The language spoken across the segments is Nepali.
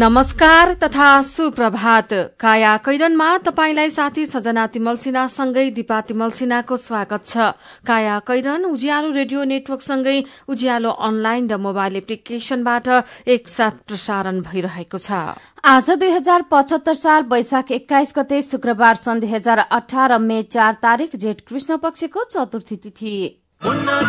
नमस्कार तथा सुप्रभात। काया कैरनमा तपाईंलाई साथी सजना तिमल सिन्हासँगै दिपा तिमल सिन्हाको स्वागत छ। काया कैरन उज्यालो रेडियो नेटवर्कसँगै उज्यालो अनलाइन र मोबाइल एप्लिकेशनबाट एकसाथ प्रसारण भइरहेको छ। आज दुई हजार पचहत्तर साल वैशाख एक्काइस गते शुक्रबार सन् दुई हजार अठार मे चार तारीक जेठ कृष्ण पक्षको चतुर्थी तिथि। कैरनका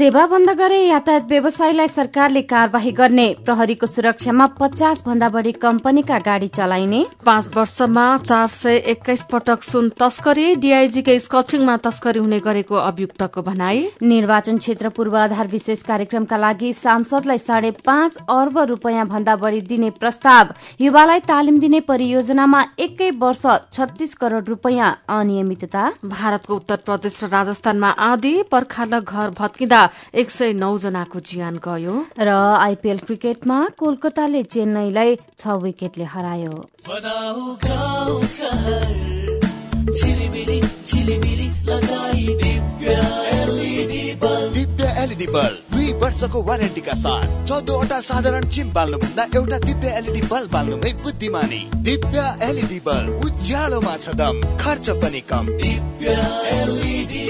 सेवा बन्द गरे यातायात व्यवसायीलाई सरकारले कार्यवाही गर्ने प्रहरीको सुरक्षामा पचास भन्दा बढ़ी कम्पनीका गाड़ी चलाइने। पाँच वर्षमा चार सय एक्काइस पटक सुन तस्करी डीआईजीकै स्कटिङमा तस्करी हुने गरेको अभियुक्तको भनाई। निर्वाचन क्षेत्र पूर्वाधार विशेष कार्यक्रमका लागि सांसदलाई साढे पाँच अर्ब रूपियाँ भन्दा बढ़ी दिने प्रस्ताव युवालाई तालिम दिने परियोजनामा एकै वर्ष छत्तीस करोड़ रूपियाँ अनियमितता। भारतको उत्तर प्रदेश र राजस्थानमा आधी पर्खाल घर भत्किँदा एक सय नौ जनाको ज्यान गयो। र आइपीएल क्रिकेटमा कोलकाताले चेन्नईलाई छ विकेटले हरायो। LED bulb. दुई वर्षको वारेन्टीका साथ चौधवटा साधारण चिम बाल्नुभन्दा एउटा दिव्य एलइडी बल्ब बाल्नुमै बुद्धिमानी। दिव्य एलइडी बल्ब उज्यालोमा छ दम खर्च पनि कम। दिव्य एलइडी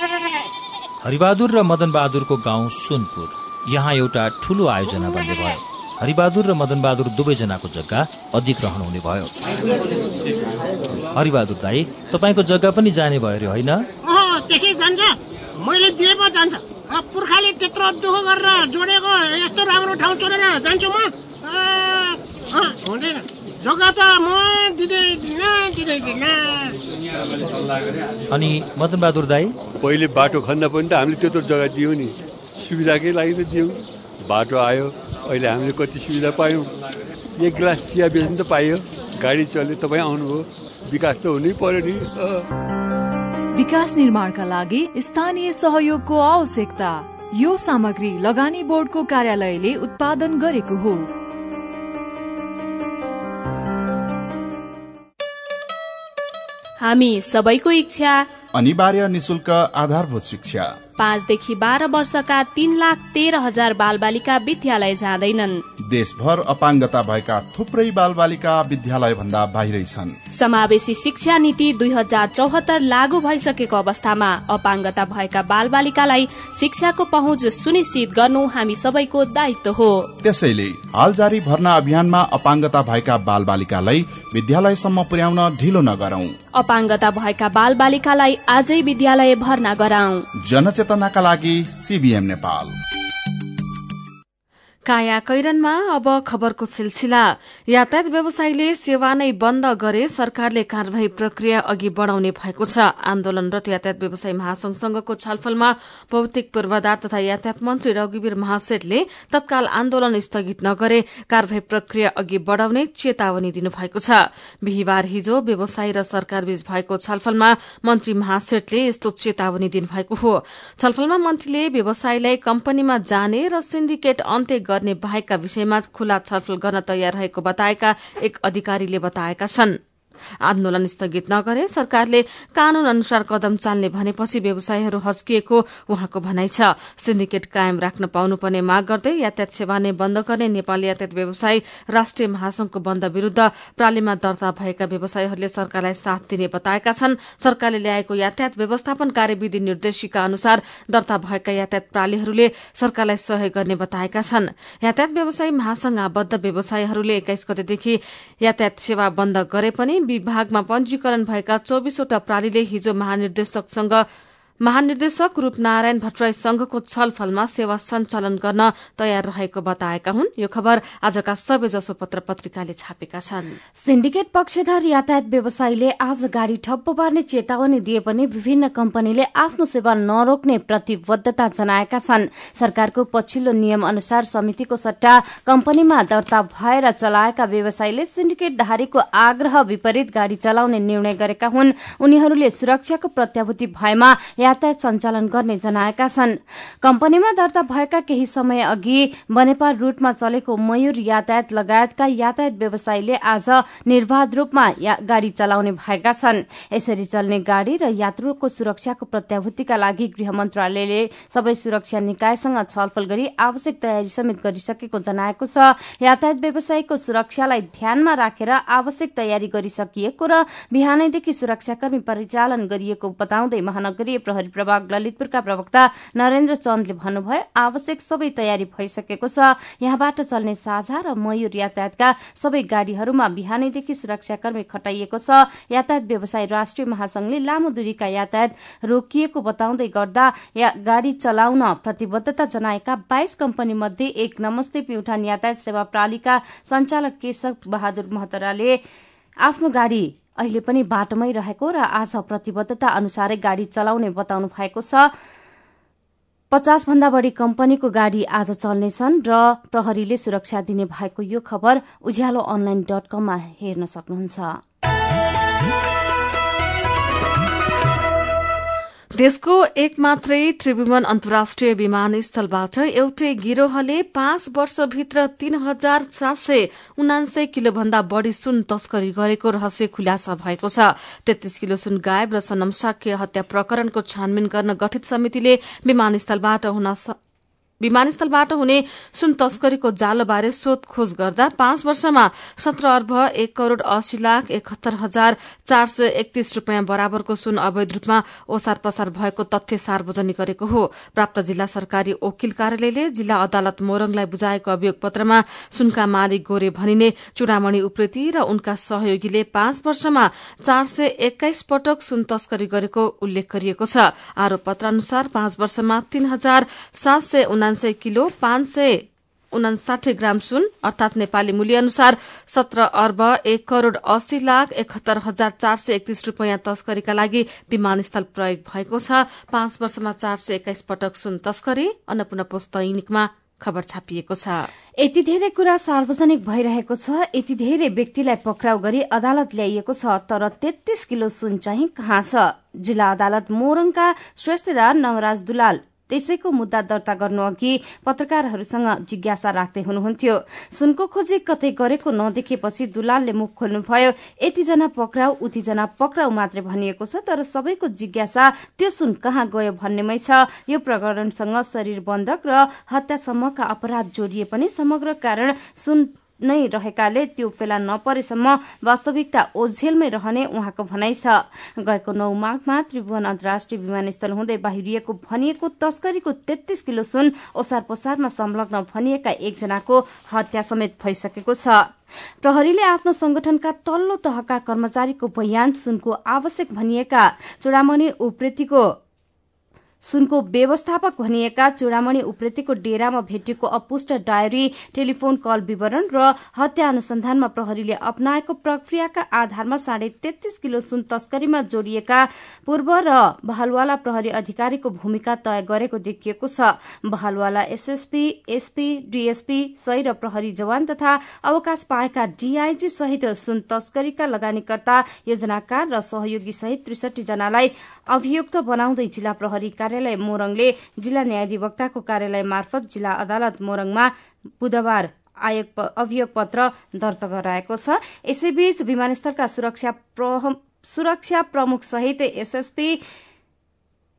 हरिबहादुर र मदन बहादुरको गाउँ सोनपुर। यहाँ एउटा ठुलो आयोजना बन्ने भयो। हरिबहादुर र मदन बहादुर दुवैजनाको जग्गा अधिग्रहण हुने भयो। हरिबहादुर दाई तपाईँको जग्गा पनि जाने भयो अरे होइन? पुर्खाले त्यत्रो दुःख गरेर जोडेको यस्तो राम्रो ठाउँ छोडेर जान्छु म। हुँदैन। जग्गा त म दिँदैन दिँदैन अनि मदन बहादुर दाई? पहिले बाटो खन्न पनि त हामीले त्यत्रो जग्गा दियौँ नि। सुविधाकै लागि त दियौँ। बाटो आयो अहिले हामीले कति सुविधा पायौँ। एक गिलास चिया बेच्नु त पाइयो। गाडी चल्यो तपाईँ आउनुभयो। विकास त हुनै पर्यो नि। विकास निर्माणका लागि स्थानीय सहयोगको आवश्यकता। यो सामग्री लगानी बोर्डको कार्यालयले उत्पादन गरेको हो। हामी सबैको इच्छा अनिवार्य निशुल्क आधारभूत शिक्षा। पाँचदेखि बाह्र वर्षका तीन लाख तेह्र हजार बालबालिका विद्यालय जाँदैनन्। देशभर अपाङ्गता भएका थुप्रै बालबालिका विद्यालय भन्दा बाहिरै छन्। समावेशी शिक्षा नीति दुई हजार चौहत्तर लागू भइसकेको अवस्थामा अपाङ्गता भएका बालबालिकालाई शिक्षाको पहुँच सुनिश्चित गर्नु हामी सबैको दायित्व हो। त्यसैले हाल जारी भर्ना अभियानमा अपाङ्गता भएका बालबालिकालाई विद्यालयसम्म पुर्याउन ढिलो नगरौं। अपाङ्गता भएका बालबालिकालाई आजै विद्यालय भर्ना गराउँ जनचेतनाका लागि सीबीएम नेपाल। काया कैरनमा अब खबरको सिलसिला। यातायात व्यवसायीले सेवा नै बन्द गरे सरकारले कार्यवाही प्रक्रिया अघि बढ़ाउने भएको छ। आन्दोलनरत यातायात व्यवसायी महासंघसँगको छलफलमा भौतिक पूर्वाधार तथा यातायात मन्त्री रघुवीर महासेठले तत्काल आन्दोलन स्थगित नगरे कार्यवाही प्रक्रिया अघि बढ़ाउने चेतावनी दिनुभएको छ। बिहिबार हिजो व्यवसायी र सरकारबीच भएको छलफलमा मन्त्री महासेठले यस्तो चेतावनी दिनुभएको हो। छलफलमा मन्त्रीले व्यवसायीलाई कम्पनीमा जाने र सिन्डिकेट अन्त्य गर्ने बाहेकका विषयमा खुला छलफल गर्न तयार रहेको बताएका एक अधिकारीले बताएका छन्। आन्दोलन स्थगित नगरे सरकारले कानून अनुसार कदम चाल्ने भनेपछि व्यवसायीहरू हच्किएको उहाँको भनाइ छ। सिन्डिकेट कायम राख्न पाउनुपर्ने माग गर्दै यातायात सेवा नै बन्द गर्ने नेपाल यातायात व्यवसायी राष्ट्रिय महासंघको बन्द विरूद्ध प्रालीमा दर्ता भएका व्यवसायीहरूले सरकारलाई साथ दिने बताएका छन्। सरकारले ल्याएको यातायात व्यवस्थापन कार्यविधि निर्देशिका अनुसार दर्ता भएका यातायात प्रालीहरूले सरकारलाई सहयोग गर्ने बताएका छन्। यातायात व्यवसायी महासंघ आबद्ध व्यवसायीहरूले एक्काइस गतेदेखि यातायात सेवा बन्द गरे पनि विभागमा पञ्जीकरण भएका चौविसवटा प्रालीले हिजो महानिर्देशकसँग महानिर्देशक रूपनारायण भट्टराई संघको छलफलमा सेवा सञ्चालन गर्न तयार रहेको बताएका हुन्। यो खबर आजका सबैजसो पत्र पत्रिकाले छापेका छन्। सिन्डिकेट पक्षधर यातायात व्यवसायीले आज गाड़ी ठप्प पार्ने चेतावनी दिए पनि विभिन्न कम्पनीले आफ्नो सेवा नरोक्ने प्रतिबद्धता जनाएका छन्। सरकारको पछिल्लो नियम अनुसार समितिको सट्टा कम्पनीमा दर्ता भएर चलाएका व्यवसायीले सिन्डिकेट धारीको आग्रह विपरीत गाड़ी चलाउने निर्णय गरेका हुन्। उनीहरूले सुरक्षाको प्रत्याभूति भएमा यातायात सञ्चालन गर्ने जनाएका छन्। कम्पनीमा दर्ता भएका केही समय अघि बनेपा रूटमा चलेको मयूर यातायात लगायतका यातायात व्यवसायीले आज निर्वाध रूपमा गाड़ी चलाउने भएका छन्। यसरी चल्ने गाड़ी र यात्रुको सुरक्षाको प्रत्याभूतिका लागि गृह मन्त्रालयले सबै सुरक्षा निकायसँग छलफल गरी आवश्यक तयारी समेत गरिसकेको जनाएको छ। यातायात व्यवसायीको सुरक्षालाई ध्यानमा राखेर आवश्यक तयारी गरिसकिएको र बिहानैदेखि सुरक्षाकर्मी परिचालन गरिएको बताउँदै महानगरीय प्रहरी प्रभाग ललितपुरका प्रवक्ता नरेन्द्र चन्दले भन्नुभयो आवश्यक सबै तयारी भइसकेको छ। यहाँबाट चल्ने साझा र मयूर यातायातका सबै गाड़ीहरूमा बिहानैदेखि सुरक्षाकर्मी खटाइएको छ। यातायात व्यवसाय राष्ट्रिय महासंघले लामो दूरीका यातायात रोकिएको बताउँदै गर्दा गाड़ी चलाउन प्रतिबद्धता जनाएका बाइस कम्पनी मध्ये एक नमस्ते प्युठान यातायात सेवा प्रालीका संचालक केशव बहादुर महतराले आफ्नो गाड़ी अहिले पनि बाटोमै रहेको र आज प्रतिबद्धता अनुसारै गाड़ी चलाउने बताउनु भएको छ। पचास भन्दा बढ़ी कम्पनीको गाड़ी आज चल्नेछन् र प्रहरीले सुरक्षा दिने भएको यो खबर उज्यालो अनलाइन डट कममा हेर्न सक्नुहुन्छ। देशको एक मात्रै त्रिभुवन अन्तर्राष्ट्रिय विमानस्थलबाट एउटै गिरोहले पाँच वर्षभित्र तीन हजार सात सय उनान्सय किलो भन्दा बढ़ी सुन तस्करी गरेको रहस्य खुलासा भएको छ। तेत्तीस किलो सुन गायब र सनम साक्य हत्या प्रकरणको छानबिन गर्न गठित समितिले विमानस्थलबाट हुन विमानस्थलबाट हुने सुन तस्करीको जालोबारे सोधखोज गर्दा पाँच वर्षमा सत्र अर्ब एक करोड़ अस्सी लाख एकहत्तर हजार चार सय एकतीस रूपियाँ बराबरको सुन अवैध रूपमा ओसार पसार भएको तथ्य सार्वजनिक गरेको हो। प्राप्त जिल्ला सरकारी वकिल कार्यालयले जिल्ला अदालत मोरङलाई बुझाएको अभियोग पत्रमा सुनका मालिक गोरे भनिने चुडामणि उप्रेती र उनका सहयोगीले पाँच वर्षमा चार सय एक्काइस पटक सुन तस्करी गरेको उल्लेख गरिएको छ। आरोप पत्र अनुसार पाँच वर्षमा तीन हजार सात सय उनान्सय किलो पाँच सय उनासाठी ग्राम सुन अर्थात नेपाली मूल्य अनुसार सत्र अर्ब एक करोड़ अस्सी लाख एकहत्तर हजार चार सय एकतीस रूपियाँ तस्करीका लागि विमानस्थल प्रयोग भएको छ। पाँच वर्षमा चार सय एक्काइस पटक सुन तस्करी अन्नपूर्ण पोस्ट दैनिकमा खबर छापिएको छ। यति धेरै कुरा सार्वजनिक भइरहेको छ यति धेरै व्यक्तिलाई पक्राउ गरी अदालत ल्याइएको छ तर तेत्तीस किलो सुन चाहिँ कहाँ छ? जिल्ला अदालत मोरङका श्रेष्ठदार नवराज दुलाल त्यसैको मुद्दा दर्ता गर्नु अघि पत्रकारहरूसँग जिज्ञासा राख्दै हुनुहुन्थ्यो। सुनको खोजी कतै गरेको नदेखेपछि दुलालले मुख खोल्नुभयो यतिजना पक्राउ उतिजना पक्राउ मात्रै भनिएको छ तर सबैको जिज्ञासा त्यो सुन कहाँ गयो भन्नेमै छ। यो प्रकरणसँग शरीर बन्धक र हत्यासम्मका अपराध जोडिए पनि समग्र कारण सुन नै रहेकाले त्यो फेला नपरेसम्म वास्तविकता ओझेलमै रहने उहाँको भनाइ छ। गएको नौ माघमा त्रिभुवन अन्तर्राष्ट्रिय विमानस्थल हुँदै बाहिरिएको भनिएको तस्करीको तेत्तीस किलो सुन ओसार पसारमा संलग्न भनिएका एकजनाको हत्या समेत भइसकेको छ। प्रहरीले आफ्नो संगठनका तल्लो तहका कर्मचारीको बयान सुनको आवश्यक भनिएका चुडामणि उप्रेतीको सुनको व्यवस्थापक भनिएका चूडामणि उप्रेतीको डेरामा भेटिएको अपुष्ट डायरी टेलिफोन कल विवरण र हत्या अनुसन्धानमा प्रहरीले अप्नाएको प्रक्रियाका आधारमा साढे तेत्तीस किलो सुन तस्करीमा जोडिएका पूर्व र बहालवाला प्रहरी अधिकारीको भूमिका तय गरेको देखिएको छ। बहालवाला एसएसपी एसपी डीएसपी सही र प्रहरी जवान तथा अवकाश पाएका डीआईजी सहित सुन तस्करीका लगानीकर्ता योजनाकार र सहयोगी सहित त्रिसठी जनालाई अभियुक्त बनाउँदै जिल्ला प्रहरी कार्यालय मोरङले जिल्ला न्यायाधिवक्ताको कार्यालय मार्फत जिल्ला अदालत मोरङमा बुधबार अभियोग पत्र दर्ता गराएको छ। यसैबीच विमानस्थलका सुरक्षा प्रमुख सहित एसएसपी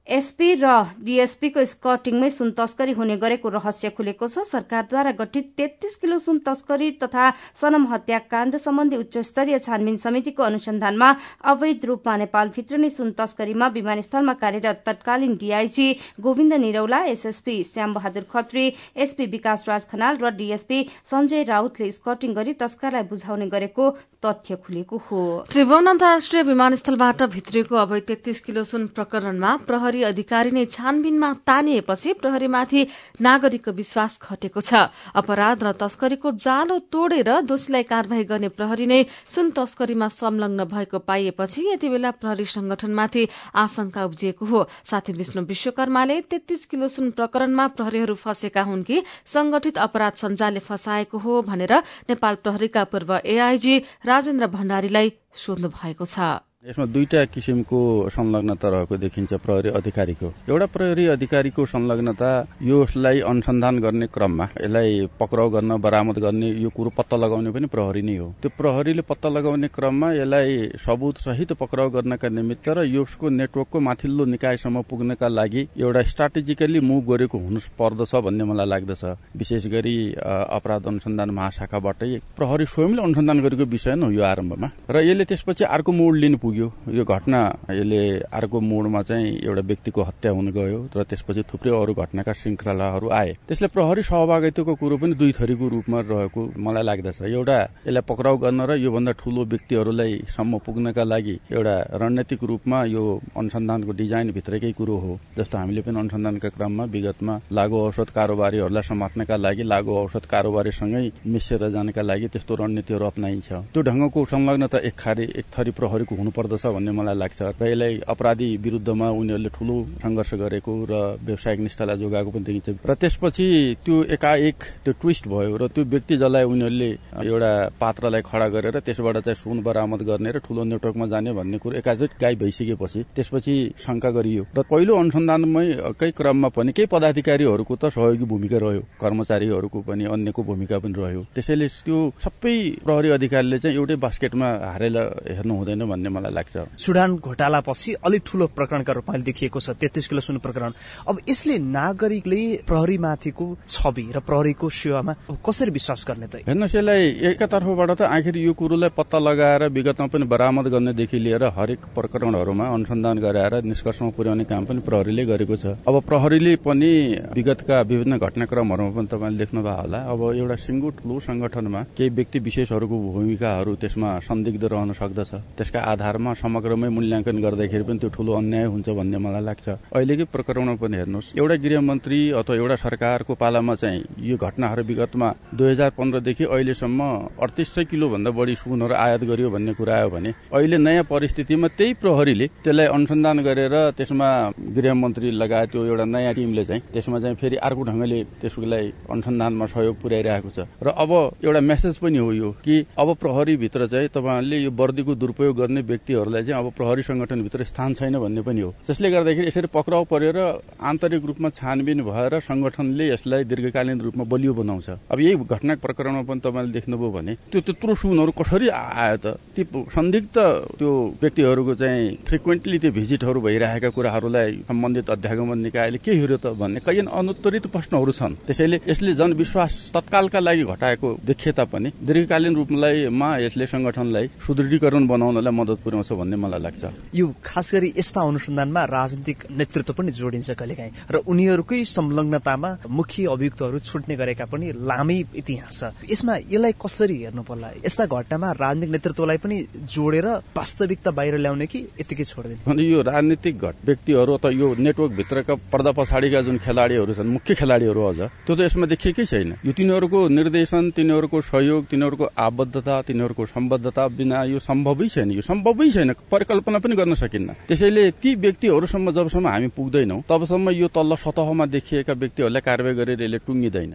एसपी र डीएसपीको स्कटिङमै सुन तस्करी हुने गरेको रहस्य खुलेको छ। सरकारद्वारा गठित तेत्तीस किलो सुन तस्करी तथा सनम हत्याकाण्ड सम्बन्धी उच्च स्तरीय छानबिन समितिको अनुसन्धानमा अवैध रूपमा नेपालभित्र नै सुन तस्करीमा विमानस्थलमा कार्यरत तत्कालीन DIG Govinda Niraula SSP Shyam Bahadur Khatri SP Bikash Raj Khanal र डीएसपी संजय राउतले स्कटिङ गरी तस्करलाई बुझाउने गरेको तथ्य खुलेको हो। त्रिभुवन अन्तर्राष्ट्रिय विमानस्थलबाट भित्रिएको अवैध तेत्तीस किलो सुन प्रकरणमा प्रहरी प्रहरी अधिकारी नै छानबिनमा तानिएपछि प्रहरीमाथि नागरिकको विश्वास घटेको छ। अपराध र तस्करीको जालो तोडेर दोषीलाई कार्यवाही गर्ने प्रहरी नै सुन तस्करीमा संलग्न भएको पाइएपछि यति बेला प्रहरी संगठनमाथि आशंका उब्जिएको हो। साथै विष्णु विश्वकर्माले तेत्तीस किलो सुन प्रकरणमा प्रहरीहरू फँसेका हुन् कि संगठित अपराध सञ्जालले फसाएको हो भनेर नेपाल प्रहरीका पूर्व एआईजी राजेन्द्र भण्डारीलाई सोध्नु भएको छ। यसमा दुईटा किसिमको संलग्नता रहेको देखिन्छ प्रहरी अधिकारीको। एउटा प्रहरी अधिकारीको संलग्नता यसलाई अनुसन्धान गर्ने क्रममा यसलाई पक्राउ गर्न बरामद गर्ने यो कुरो पत्ता लगाउने पनि प्रहरी नै हो। त्यो प्रहरीले पत्ता लगाउने क्रममा यसलाई सबुत सहित पक्राउ गर्नका निमित्त र यसको नेटवर्कको माथिल्लो निकायसम्म पुग्नका लागि एउटा स्ट्राटेजिकली मुभ गरेको हुनु पर्दछ भन्ने मलाई लाग्दछ। विशेष गरी अपराध अनुसन्धान महाशाखाबाटै प्रहरी स्वयंले अनुसन्धान गरेको विषय नै हो यो आरम्भमा। र यसले त्यसपछि अर्को मोड लिनु पुग्यो। यो घटना यसले अर्को मोडमा चाहिँ एउटा व्यक्तिको हत्या हुन गयो र त्यसपछि थुप्रै अरू घटनाका श्रृङ्खलाहरू आए। त्यसले प्रहरी सहभागिताको कुरो पनि दुई थरीको रूपमा रहेको मलाई लाग्दछ। एउटा यसलाई पक्राउ गर्न र योभन्दा ठूलो व्यक्तिहरूलाई सम्म पुग्नका लागि एउटा रणनीतिक रूपमा यो अनुसन्धानको डिजाइन भित्रकै कुरो हो जस्तो हामीले पनि अनुसन्धानका क्रममा विगतमा लागु औषध कारोबारीहरूलाई समात्नका लागि लागु औषध कारोबारीसँगै मिसेर जानका लागि त्यस्तो रणनीतिहरू अप्नाइन्छ। त्यो ढंगको संलग्नता एक खारी एक थरी प्रहरीको हुनु पर्दछ भन्ने मलाई लाग्छ। र यसलाई अपराधी विरुद्धमा उनीहरूले ठूलो संघर्ष गरेको र व्यावसायिक निष्ठालाई जोगाएको पनि देखिन्छ। र त्यसपछि त्यो एकाएक त्यो ट्विस्ट भयो र त्यो व्यक्ति जसलाई उनीहरूले एउटा पात्रलाई खडा गरेर त्यसबाट चाहिँ सुन बरामद गर्ने र ठूलो नेटवर्कमा जाने भन्ने कुरो एकाचोटि गाई भइसकेपछि त्यसपछि शंका गरियो। र पहिलो अनुसन्धानमै कै क्रममा पनि केही पदाधिकारीहरूको त सहयोगी भूमिका रह्यो। कर्मचारीहरूको पनि अन्यको भूमिका पनि रह्यो। त्यसैले त्यो सबै प्रहरी अधिकारीले चाहिँ एउटै बास्केटमा हारेर हेर्नु हुँदैन भन्ने मलाई लाग्छ। सुडान घोटालापछि अलिक ठूलो प्रकरणका रूपमा देखिएको छ तेत्तिस किलो सुन प्रकरण। अब यसले नागरिकले प्रहरीमाथिको छवि र प्रहरीको सेवामा कसरी विश्वास गर्ने त? हेर्नुहोस् यसलाई एकातर्फबाट त आखिर यो कुरोलाई पत्ता लगाएर विगतमा पनि बरामद गर्नेदेखि लिएर हरेक प्रकरणहरूमा अनुसन्धान गराएर निष्कर्षमा पुर्याउने काम पनि प्रहरीले गरेको छ। अब प्रहरीले पनि विगतका विभिन्न घटनाक्रमहरूमा पनि तपाईँले देख्नुभयो होला। अब एउटा सिङ्गो ठुलो संगठनमा केही व्यक्ति विशेषहरूको भूमिकाहरू त्यसमा संदिग्ध रहन सक्दछ। त्यसका आधारमा समग्रमै मूल्याङ्कन गर्दाखेरि पनि त्यो ठूलो अन्याय हुन्छ भन्ने मलाई लाग्छ। अहिलेकै प्रकरणमा पनि हेर्नुहोस् एउटा गृहमन्त्री अथवा एउटा सरकारको पालामा चाहिँ यो घटनाहरू विगतमा दुई हजार पन्ध्रदेखि अहिलेसम्म अडतिस सय किलो भन्दा बढी सुनहरू आयात गरियो भन्ने कुरा आयो भने अहिले नयाँ परिस्थितिमा त्यही प्रहरीले त्यसलाई अनुसन्धान गरेर त्यसमा गृहमन्त्री लगायत त्यो एउटा नयाँ टिमले चाहिँ त्यसमा चाहिँ फेरि अर्को ढंगले त्यसलाई अनुसन्धानमा सहयोग पुर्याइरहेको छ। र अब एउटा मेसेज पनि हो यो कि अब प्रहरीभित्र चाहिँ तपाईँहरूले यो वर्दीको दुरुपयोग गर्ने व्यक्तिहरूलाई चाहिँ अब प्रहरी संगठनभित्र स्थान छैन भन्ने पनि हो। जसले गर्दाखेरि यसरी पक्राउ परेर आन्तरिक रूपमा छानबिन भएर संगठनले यसलाई दीर्घकालीन रूपमा बलियो बनाउँछ। अब यही घटना प्रकरणमा पनि तपाईँले देख्नुभयो भने त्यो त्यत्रो सुनहरू कसरी आयो त? ती संदिग्ध त्यो व्यक्तिहरूको चाहिँ फ्रिक्वेन्टली त्यो भिजिटहरू भइरहेका कुराहरूलाई सम्बन्धित अध्यागमन निकायले के हेऱ्यो त भन्ने कैयन अनुत्तरित प्रश्नहरू छन्। त्यसैले यसले जनविश्वास तत्कालका लागि घटाएको देखिए तापनि दीर्घकालीन रूपमा यसले संगठनलाई सुदृढीकरण बनाउनलाई मद्दत पुर्याउँछ भन्ने मलाई लाग्छ। यो खास गरी यस्ता अनुसन्धानमा राजनीतिक नेतृत्व पनि जोडिन्छ कहिलेकाहीँ। र उनीहरूकै संलग्नतामा मुख्य अभियुक्तहरू छुट्ने गरेका पनि लामै इतिहास छ। यसमा यसलाई कसरी हेर्नु पर्ला यस्ता घटनामा राजनीतिक नेतृत्वलाई पनि जोडेर वास्तविकता बाहिर ल्याउने कि यतिकै छोडिदिने? यो राजनीतिक व्यक्तिहरू अथवा यो नेटवर्क भित्रका पर्दा पछाडिका जुन खेलाडीहरू छन् मुख्य खेलाडीहरू अझ त्यो त यसमा देखिएकै छैन। यो तिनीहरूको निर्देशन तिनीहरूको सहयोग तिनीहरूको आबद्धता तिनीहरूको सम्बद्धता बिना यो सम्भवै छैन। यो सम्भवै छैन परिकल्पना पनि गर्न सकिन्न। त्यसैले ती व्यक्तिहरूसम्म जबसम्म हामी पुग्दैनौ तबसम्म यो तल्लो सतहमा देखिएका व्यक्तिहरूलाई कारवाही गरेर यसले टुङ्गिँदैन।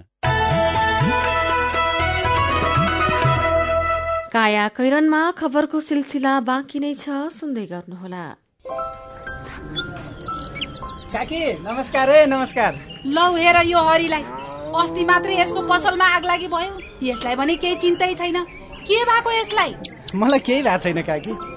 काया कैरनमा खबरको सिलसिला बाँकी नै छ सुन्दै गर्नुहोला। काकी नमस्कार है नमस्कार। लौ हेर यो हरिलाई। अस्ति मात्रै यसको पसलमा आग लागि भयो। यसलाई भने केही चिन्तै छैन। के भएको यसलाई? मलाई केही भएको छैन काकी।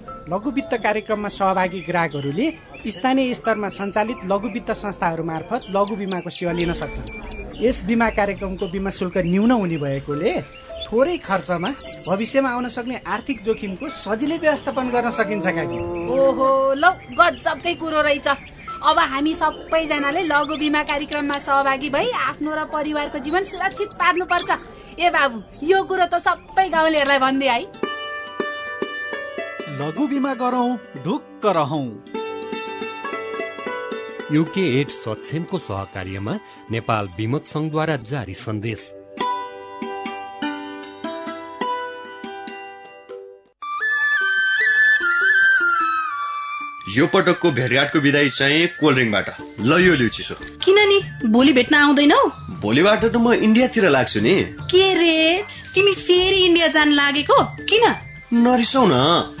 लघु वित्त कार्यक्रममा सहभागी ग्राहकहरूले स्थानीय स्तरमा सञ्चालित लघु वित्त संस्थाहरू मार्फत लघु बिमाको सेवा लिन सक्छन्। यस बिमा कार्यक्रमको बिमा शुल्क न्यून हुने भएकोले थोरै खर्चमा भविष्यमा आउन सक्ने आर्थिक जोखिमको सजिलै व्यवस्थापन गर्न सकिन्छ ओहो लौ गजबकै कुरो रहेछ। अब हामी सबैजनाले लघु बिमा कार्यक्रममा सहभागी भई आफ्नो र परिवारको जीवन सुरक्षित पार्नुपर्छ। ए बाबु यो कुरो त सबै गाउँलेहरूलाई भनिदिए है लघु बिमा गरौँ ढुक्क रहौँ। युके एड सक्षमको सहकार्यमा नेपाल विमक संघद्वारा जारी सन्देश। यो पटकको भेटघाटको विदाई चाहिँ कोल्ड ड्रिङ्कबाट ल यो लिउ चिसो किन नि? भोलि भेट्न आउँदैनौ? भोलिबाट त म इन्डियातिर लाग्छु नि। के रे? तिमी फेरि इन्डिया जान लागेको? किन? नरिसाउ न।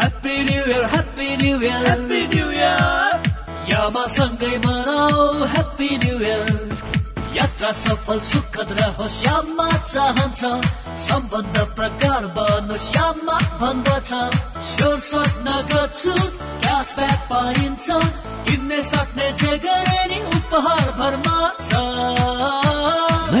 Happy new year happy new year happy new year यामा सँगै मनाऊ ह्याप्पी न्यु इयर यात्रा सफल सुखद रहोस् यामा चाहन्छ सम्बन्ध प्रगाढ बनोस् यामा भन्दछ स्योर स्वप्न गर्छु क्यासब्याक पाइन्छ किन्ने सक्ने जे गरे नि उपहार भरमा छ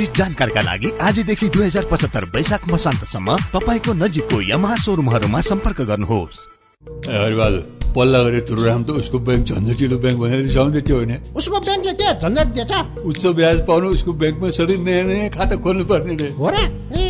विस्तृत जानकारीका लागि आजदेखि दुई हजार पचहत्तर वैशाख मसान्तसम्म तपाईँको नजिकको यमहा सोरुमहरूमा सम्पर्क गर्नुहोस्। पल्ला गरे तुरुराम त उसको ब्याङ्क झन्झटिलो ब्याङ्क भनेर रिसाउँदै थियो होइन? उसको ब्याङ्कले के झन्झट दिएछ। उच्च ब्याज पाउनु उसको ब्याङ्कमा सधैँ नयाँ नयाँ खाता खोल्नु पर्ने रे। हो र ए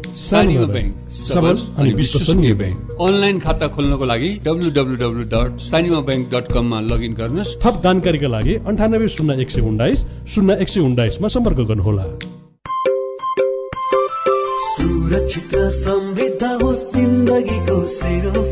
सानीमा ब्याङ्क सबल अनि विश्वसनीय ब्याङ्क। अनलाइन खाता खोल्नको लागि W W W dot Sanima bank dot कममा लगइन गर्नुहोस्। थप जानकारीका लागि अन्ठानब्बे शून्य एक सय उन्नाइस शून्य एक सय उन्नाइसमा सम्पर्क गर्नुहोला। सुरक्षित र समृद्ध होस् जिन्दगीको सेरोफेरो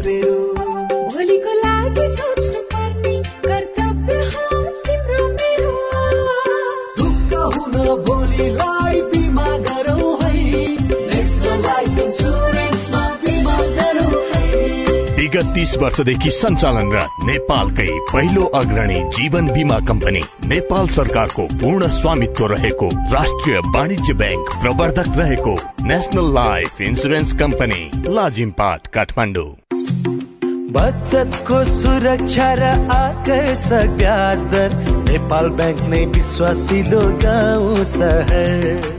विगत तीस वर्षदेखि सञ्चालनरत नेपालकै पहिलो अग्रणी जीवन बिमा कम्पनी नेपाल सरकारको पूर्ण स्वामित्व रहेको राष्ट्रिय वाणिज्य ब्याङ्क प्रवर्धक रहेको national life insurance company Lazimpat Kathmandu. बचतको सुरक्षा र आकर्षक ब्याज दर नेपाल ब्याङ्क नै विश्वासिलो गाउँ सहर।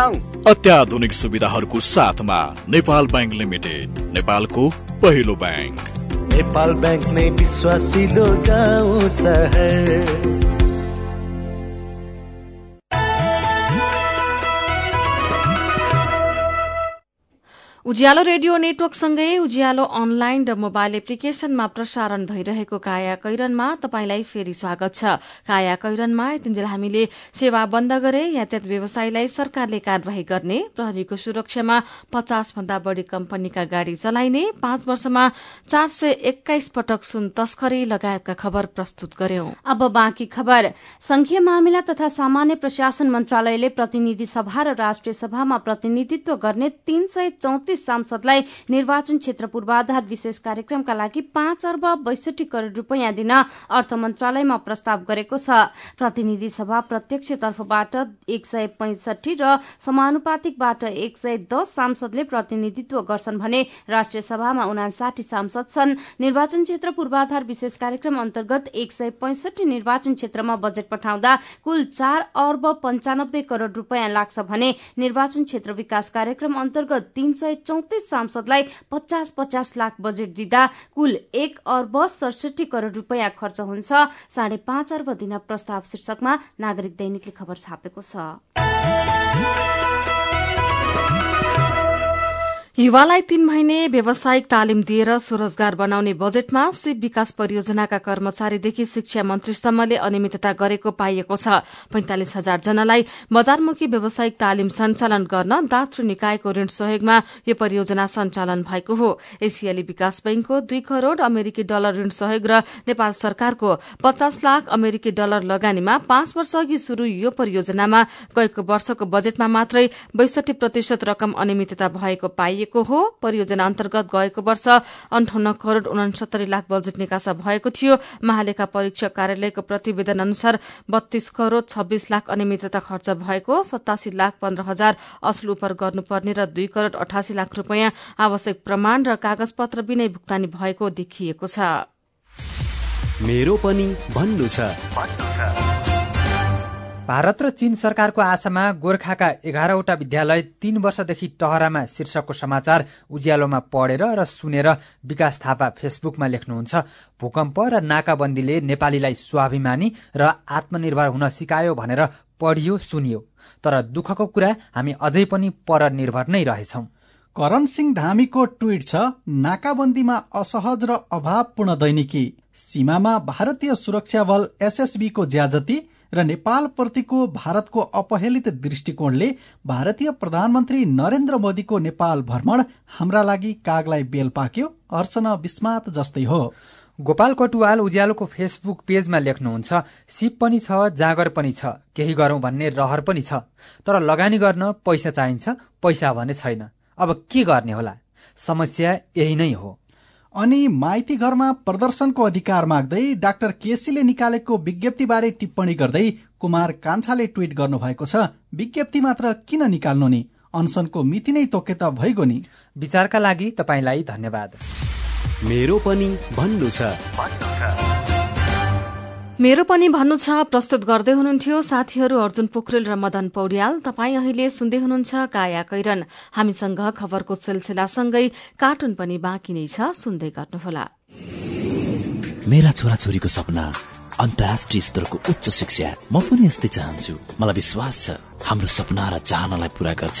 अत्याधुनिक सुविधाहरूको साथमा नेपाल ब्याङ्क लिमिटेड नेपालको पहिलो ब्याङ्क। नेपाल ब्याङ्क नै विश्वासिलो गाउँ सहर। उज्यालो रेडियो नेटवर्कसँगै उज्यालो अनलाइन र मोबाइल एप्लिकेशनमा प्रसारण भइरहेको काया कैरनमा तपाईंलाई फेरि स्वागत छ। काया कैरनमा यतिन्जेल हामीले सेवा बन्द गरे यातायात व्यवसायीलाई सरकारले कार्यवाही गर्ने प्रहरीको सुरक्षामा पचास भन्दा बढ़ी कम्पनीका गाड़ी चलाइने पाँच वर्षमा चार सय एक्काइस पटक सुन तस्करी लगायतका खबर प्रस्तुत गर्यौं। खबर। संघीय मामिला तथा सामान्य प्रशासन मन्त्रालयले प्रतिनिधि सभा र राष्ट्रिय सभामा प्रतिनिधित्व गर्ने तीन सय चौतिस सांसदलाई निर्वाचन क्षेत्र पूर्वाधार विशेष कार्यक्रमका लागि पाँच अर्ब बैसठी करोड़ रूपियाँ दिन अर्थ मन्त्रालयमा प्रस्ताव गरेको छ। प्रतिनिधि सभा प्रत्यक्ष तर्फबाट एक सय पैंसठी र समानुपातिकबाट एक सय दस सांसदले प्रतिनिधित्व गर्छन् भने राष्ट्रिय सभामा उनासाठी सांसद छन्। निर्वाचन क्षेत्र पूर्वाधार विशेष कार्यक्रम अन्तर्गत एक सय पैंसठी निर्वाचन क्षेत्रमा बजेट पठाउँदा कुल चार अर्ब पञ्चानब्बे करोड़ रूपियाँ लाग्छ भने निर्वाचन क्षेत्र विकास कार्यक्रम अन्तर्गत तीन सय चौतिस सांसदलाई पचास पचास लाख बजेट दिँदा कुल एक अर्ब सडसठी करोड़ रूपियाँ खर्च हुन्छ। साढे पाँच अर्ब दिन प्रस्ताव शीर्षकमा नागरिक दैनिकले खबर छापेको छ। युवालाई तीन महिने व्यावसायिक तालिम दिएर स्वरोजगार बनाउने बजेटमा शिव विकास परियोजनाका कर्मचारीदेखि शिक्षा मन्त्रीसम्मले अनियमितता गरेको पाइएको छ। पैंतालिस हजार जनालाई बजारमुखी व्यावसायिक तालिम सञ्चालन गर्न दात्रु निकायको ऋण सहयोगमा यो परियोजना सञ्चालन भएको हो। एसियाली विकास बैंकको दुई करोड़ अमेरिकी डलर ऋण सहयोग र नेपाल सरकारको पचास लाख अमेरिकी डलर लगानीमा पाँच वर्ष अघि शुरू यो परियोजनामा गएको वर्षको बजेटमा मात्रै बैसठी प्रतिशत रकम अनियमितता भएको पाइएको गरिएको हो। परियोजना अन्तर्गत गएको वर्ष अन्ठाउन्न करोड़ उनसत्तरी लाख बजेट निकासा भएको थियो। महालेखा परीक्षक कार्यालयको प्रतिवेदन अनुसार बत्तीस करोड़ छब्बीस लाख अनियमितता खर्च भएको सतासी लाख पन्ध्र हजार असुल उपर गर्नुपर्ने र दुई करोड़ अठासी लाख रूपियाँ आवश्यक प्रमाण र कागज पत्र बिनै भुक्तानी भएको देखिएको छ। मेरो पनि भन्नु छ। भारत र चीन सरकारको आशामा गोर्खाका एघारवटा विद्यालय तीन वर्षदेखि टहरामा शीर्षकको समाचार उज्यालोमा पढेर र सुनेर विकास थापा फेसबुकमा लेख्नुहुन्छ। भूकम्प र नाकाबन्दीले नेपालीलाई स्वाभिमानी र आत्मनिर्भर हुन सिकायो भनेर पढियो सुनियो। तर दुःखको कुरा हामी अझै पनि परनिर्भर नै रहेछौं। करण सिंह धामीको ट्वीट छ नाकाबन्दीमा असहज र अभावपूर्ण दैनिकी। सीमामा भारतीय सुरक्षा बल एसएसबीको ज्याजती र नेपालप्रतिको भारतको अपहेलित दृष्टिकोणले भारतीय प्रधानमन्त्री नरेन्द्र मोदीको नेपाल भ्रमण हाम्रा लागि कागलाई बेल पाक्यो अर्चन विस्मात जस्तै हो। गोपाल कटुवाल उज्यालोको फेसबुक पेजमा लेख्नुहुन्छ सिप पनि छ जागर पनि छ केही गरौं भन्ने रहर पनि छ तर लगानी गर्न पैसा चाहिन्छ पैसा भने छैन। अब के गर्ने होला? समस्या यही नै हो। अनि माइती घरमा प्रदर्शनको अधिकार माग्दै डाक्टर केसीले निकालेको विज्ञप्तिबारे टिप्पणी गर्दै कुमार कान्छाले ट्वीट गर्नुभएको छ विज्ञप्ति मात्र किन निकाल्नु नि? अनसनको मिति नै तोके त भइगयो नि। विचारका लागि तपाईँलाई धन्यवाद। मेरो पनि भन्नु छ। मेरो पनि भन्नु छ प्रस्तुत गर्दै हुनुहुन्थ्यो साथीहरू अर्जुन पोखरेल र मदन पौड्याल। तपाईँ अहिले सुन्दै हुनुहुन्छ काया कैरन। हामीसँग खबरको सिलसिलासँगै कार्टुन पनि बाँकी नै छ सुन्दै गर्नुहोला। मेरा छोराछोरीको सपना अन्तर्राष्ट्रिय स्तरको उच्च शिक्षा। म पनि यस्तै चाहन्छु। मलाई विश्वास छ हाम्रो सपना र चाहनालाई पूरा गर्छ।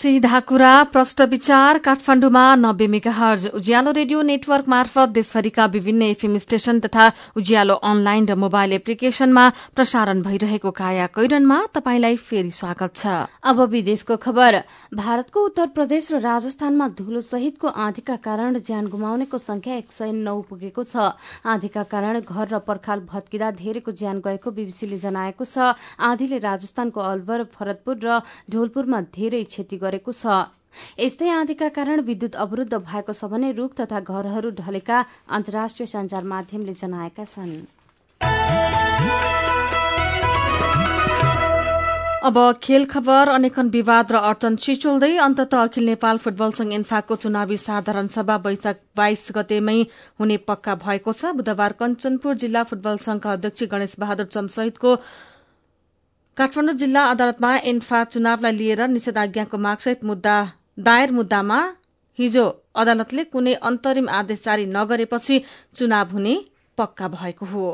सीधा कुरा प्रष्ट विचार काठमाडौँमा नब्बे मेगाहर्ज उज्यालो रेडियो नेटवर्क मार्फत देशभरिका विभिन्न एफएम स्टेशन तथा उज्यालो अनलाइन र मोबाइल एप्लिकेशनमा प्रसारण भइरहेको काया कैरनमा तपाईंलाई फेरि स्वागत छ। अब विदेशको खबर। भारतको उत्तर प्रदेश र राजस्थानमा धुलो सहितको आँधीका कारण ज्यान गुमाउनेको संख्या एक सय नौ पुगेको छ। आँधीका कारण घर र पर्खाल भत्किँदा धेरैको ज्यान गएको बीबीसीले जनाएको छ। आँधीले राजस्थानको अलवर भरतपुर र ढोलपुरमा धेरै क्षति गरेको छ। यस्तै आँधीका कारण विद्युत अवरूद्ध भएको छ भने रूख तथा घरहरू ढलेका अन्तर्राष्ट्रिय संचार माध्यमले जनाएका छन्। अब खेल खबर अनेकन विवाद र अडचन चिचोल्दै अन्तत अखिल नेपाल फुटबल संघ इन्फाको चुनावी साधारण सभा वैशाख बाइस गतेमै हुने पक्का भएको छ। बुधबार कञ्चनपुर जिल्ला फुटबल संघका अध्यक्ष गणेश बहादुर चमसहितको काठमाडौँ जिल्ला अदालतमा इन्फा चुनावलाई लिएर निषेधाज्ञाको मागसहित मुद्दा दायर मुद्दामा हिजो अदालतले कुनै अन्तरिम आदेश जारी नगरेपछि चुनाव हुने पक्का भएको हो।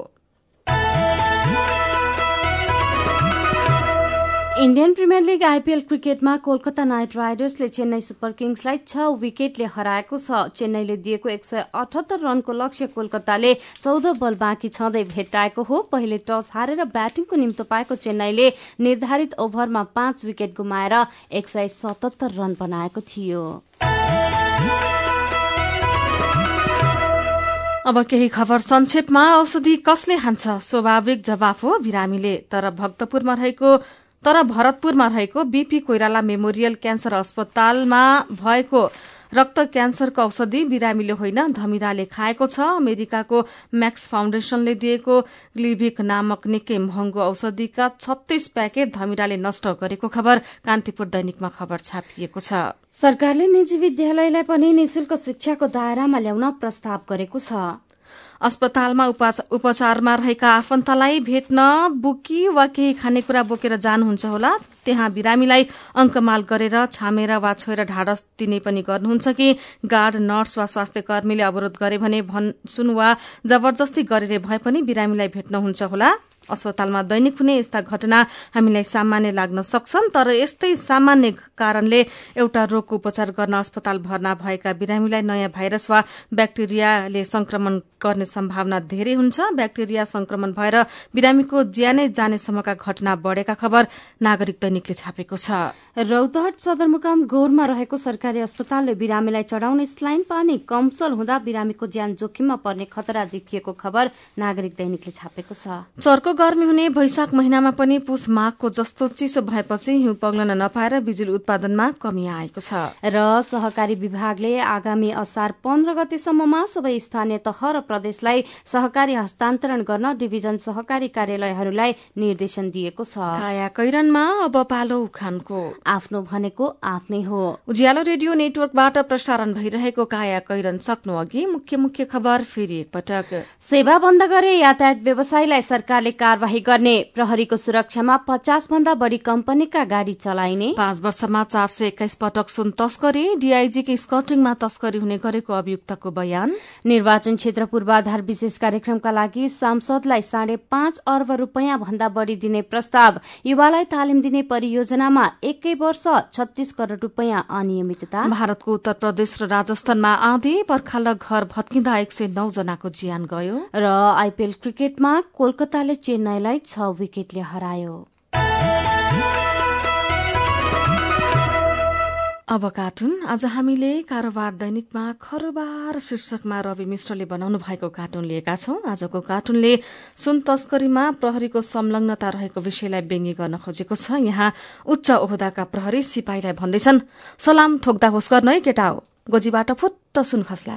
इण्डियन प्रिमियर लिग आइपीएल क्रिकेटमा कोलकाता नाइट राइडर्सले चेन्नई सुपर किङ्सलाई छ विकेटले हराएको छ। चेन्नईले दिएको एक सय अठहत्तर रनको लक्ष्य कोलकाताले चौध बल बाँकी छँदै भेट्टाएको हो। पहिले टस हारेर ब्याटिङको निम्तो पाएको चेन्नईले निर्धारित ओभरमा पाँच विकेट गुमाएर एक सय सतहत्तर रन बनाएको थियो। अब केही खबर संक्षेपमा औषधि कसले खान्छ स्वाभाविक जवाफ हो बिरामीले। तर भक्तपुरमा रहेको तर भरतपुरमा रहेको बीपी कोइराला मेमोरियल क्यान्सर अस्पतालमा भएको रक्त क्यान्सरको औषधि बिरामीले होइन धमिराले खाएको छ। अमेरिकाको म्याक्स फाउन्डेशनले दिएको ग्लिभिक नामक निकै महँगो औषधिका छत्तीस प्याकेट धमिराले नष्ट गरेको खबर कान्तिपुर दैनिकमा खबर छापिएको छ। सरकारले निजी विद्यालयलाई पनि निशुल्क शिक्षाको दायरामा ल्याउन प्रस्ताव गरेको छ। अस्पतालमा उपचारमा रहेका आफन्तलाई भेट्न बुकी वा केही खानेकुरा बोकेर जानुहुन्छ होला। त्यहाँ बिरामीलाई अङ्कमाल गरेर छामेर वा छोएर ढाडस दिने पनि गर्नुहुन्छ कि गार्ड नर्स वा स्वास्थ्य कर्मीले अवरोध गरे भने भन्छुन वा जबरजस्ती गरेर भए पनि बिरामीलाई भेट्नुहुन्छ होला। अस्पतालमा दैनिक हुने यस्ता घटना हामीलाई सामान्य लाग्न सक्छन् तर यस्तै सामान्य कारणले एउटा रोगको उपचार गर्न अस्पताल भर्ना भएका बिरामीलाई नयाँ भाइरस वा ब्याक्टेरियाले संक्रमण गर्ने सम्भावना धेरै हुन्छ। ब्याक्टेरिया संक्रमण भएर बिरामीको ज्यानै जानेसम्मका घटना बढ़ेका खबर नागरिक दैनिकले छापेको छ। रौतहट सदरमुकाम गौरमा रहेको सरकारी अस्पतालले बिरामीलाई चढ़ाउने स्लाइन पानी कमसल हुँदा बिरामीको ज्यान जोखिममा पर्ने खतरा देखिएको खबर नागरिक दैनिकले छापेको छ। चर्को गर्मी हुने वैशाख महिनामा पनि पुष माघको जस्तो चिसो भएपछि हिउँ पग्लन नपाएर बिजुली उत्पादनमा कमी आएको छ। र सहकारी विभागले आगामी असार पन्ध्र गतेसम्ममा सबै स्थानीय तह र प्रदेशलाई सहकारी हस्तान्तरण गर्न डिभिजन सहकारी कार्यालयहरूलाई निर्देशन दिएको छ। कैरनमा अब पालो उखानको। आफ्नो भनेको आफ्नै हो। उज्यालो रेडियो नेटवर्कबाट प्रसारण भइरहेको काया कैरन सक्नु अघि मुख्य मुख्य खबर फेरि एकपटक सेवा बन्द गरे यातायात व्यवसायीलाई सरकारले कार्यवाही गर्ने। प्रहरीको सुरक्षामा पचास भन्दा बढ़ी कम्पनीका गाड़ी चलाइने। पाँच वर्षमा चार सय एक्काइस पटक सुन तस्करी डीआईजीको स्कटिङमा तस्करी हुने गरेको अभियुक्तको बयान। निर्वाचन क्षेत्र पूर्वाधार विशेष कार्यक्रमका लागि सांसदलाई साढे पाँच अर्ब रूपियाँ भन्दा बढ़ी दिने प्रस्ताव। युवालाई तालिम दिने परियोजनामा एकै वर्ष छत्तीस करोड़ रूपियाँ अनियमितता। भारतको उत्तर प्रदेश र राजस्थानमा आधी पर्खाल घर भत्किँदा एक सय नौ जनाको ज्यान गयो। र आइपीएल क्रिकेटमा कोलकाताले चेन्नईलाई छ विकेटले हरायो। अब कार्टुन। आज हामीले कारोबार दैनिकमा खरोबार शीर्षकमा रवि मिश्रले बनाउनु भएको कार्टुन लिएका छौं। आजको कार्टुनले सुन तस्करीमा प्रहरीको संलग्नता रहेको विषयलाई व्यङ्ग्य गर्न खोजेको छ। यहाँ उच्च ओहदाका प्रहरी सिपाहीलाई भन्दैछन् सलाम ठोक्दा होस् गर्न है केटा हो गोजीबाट फुत्त सुन खस्ला।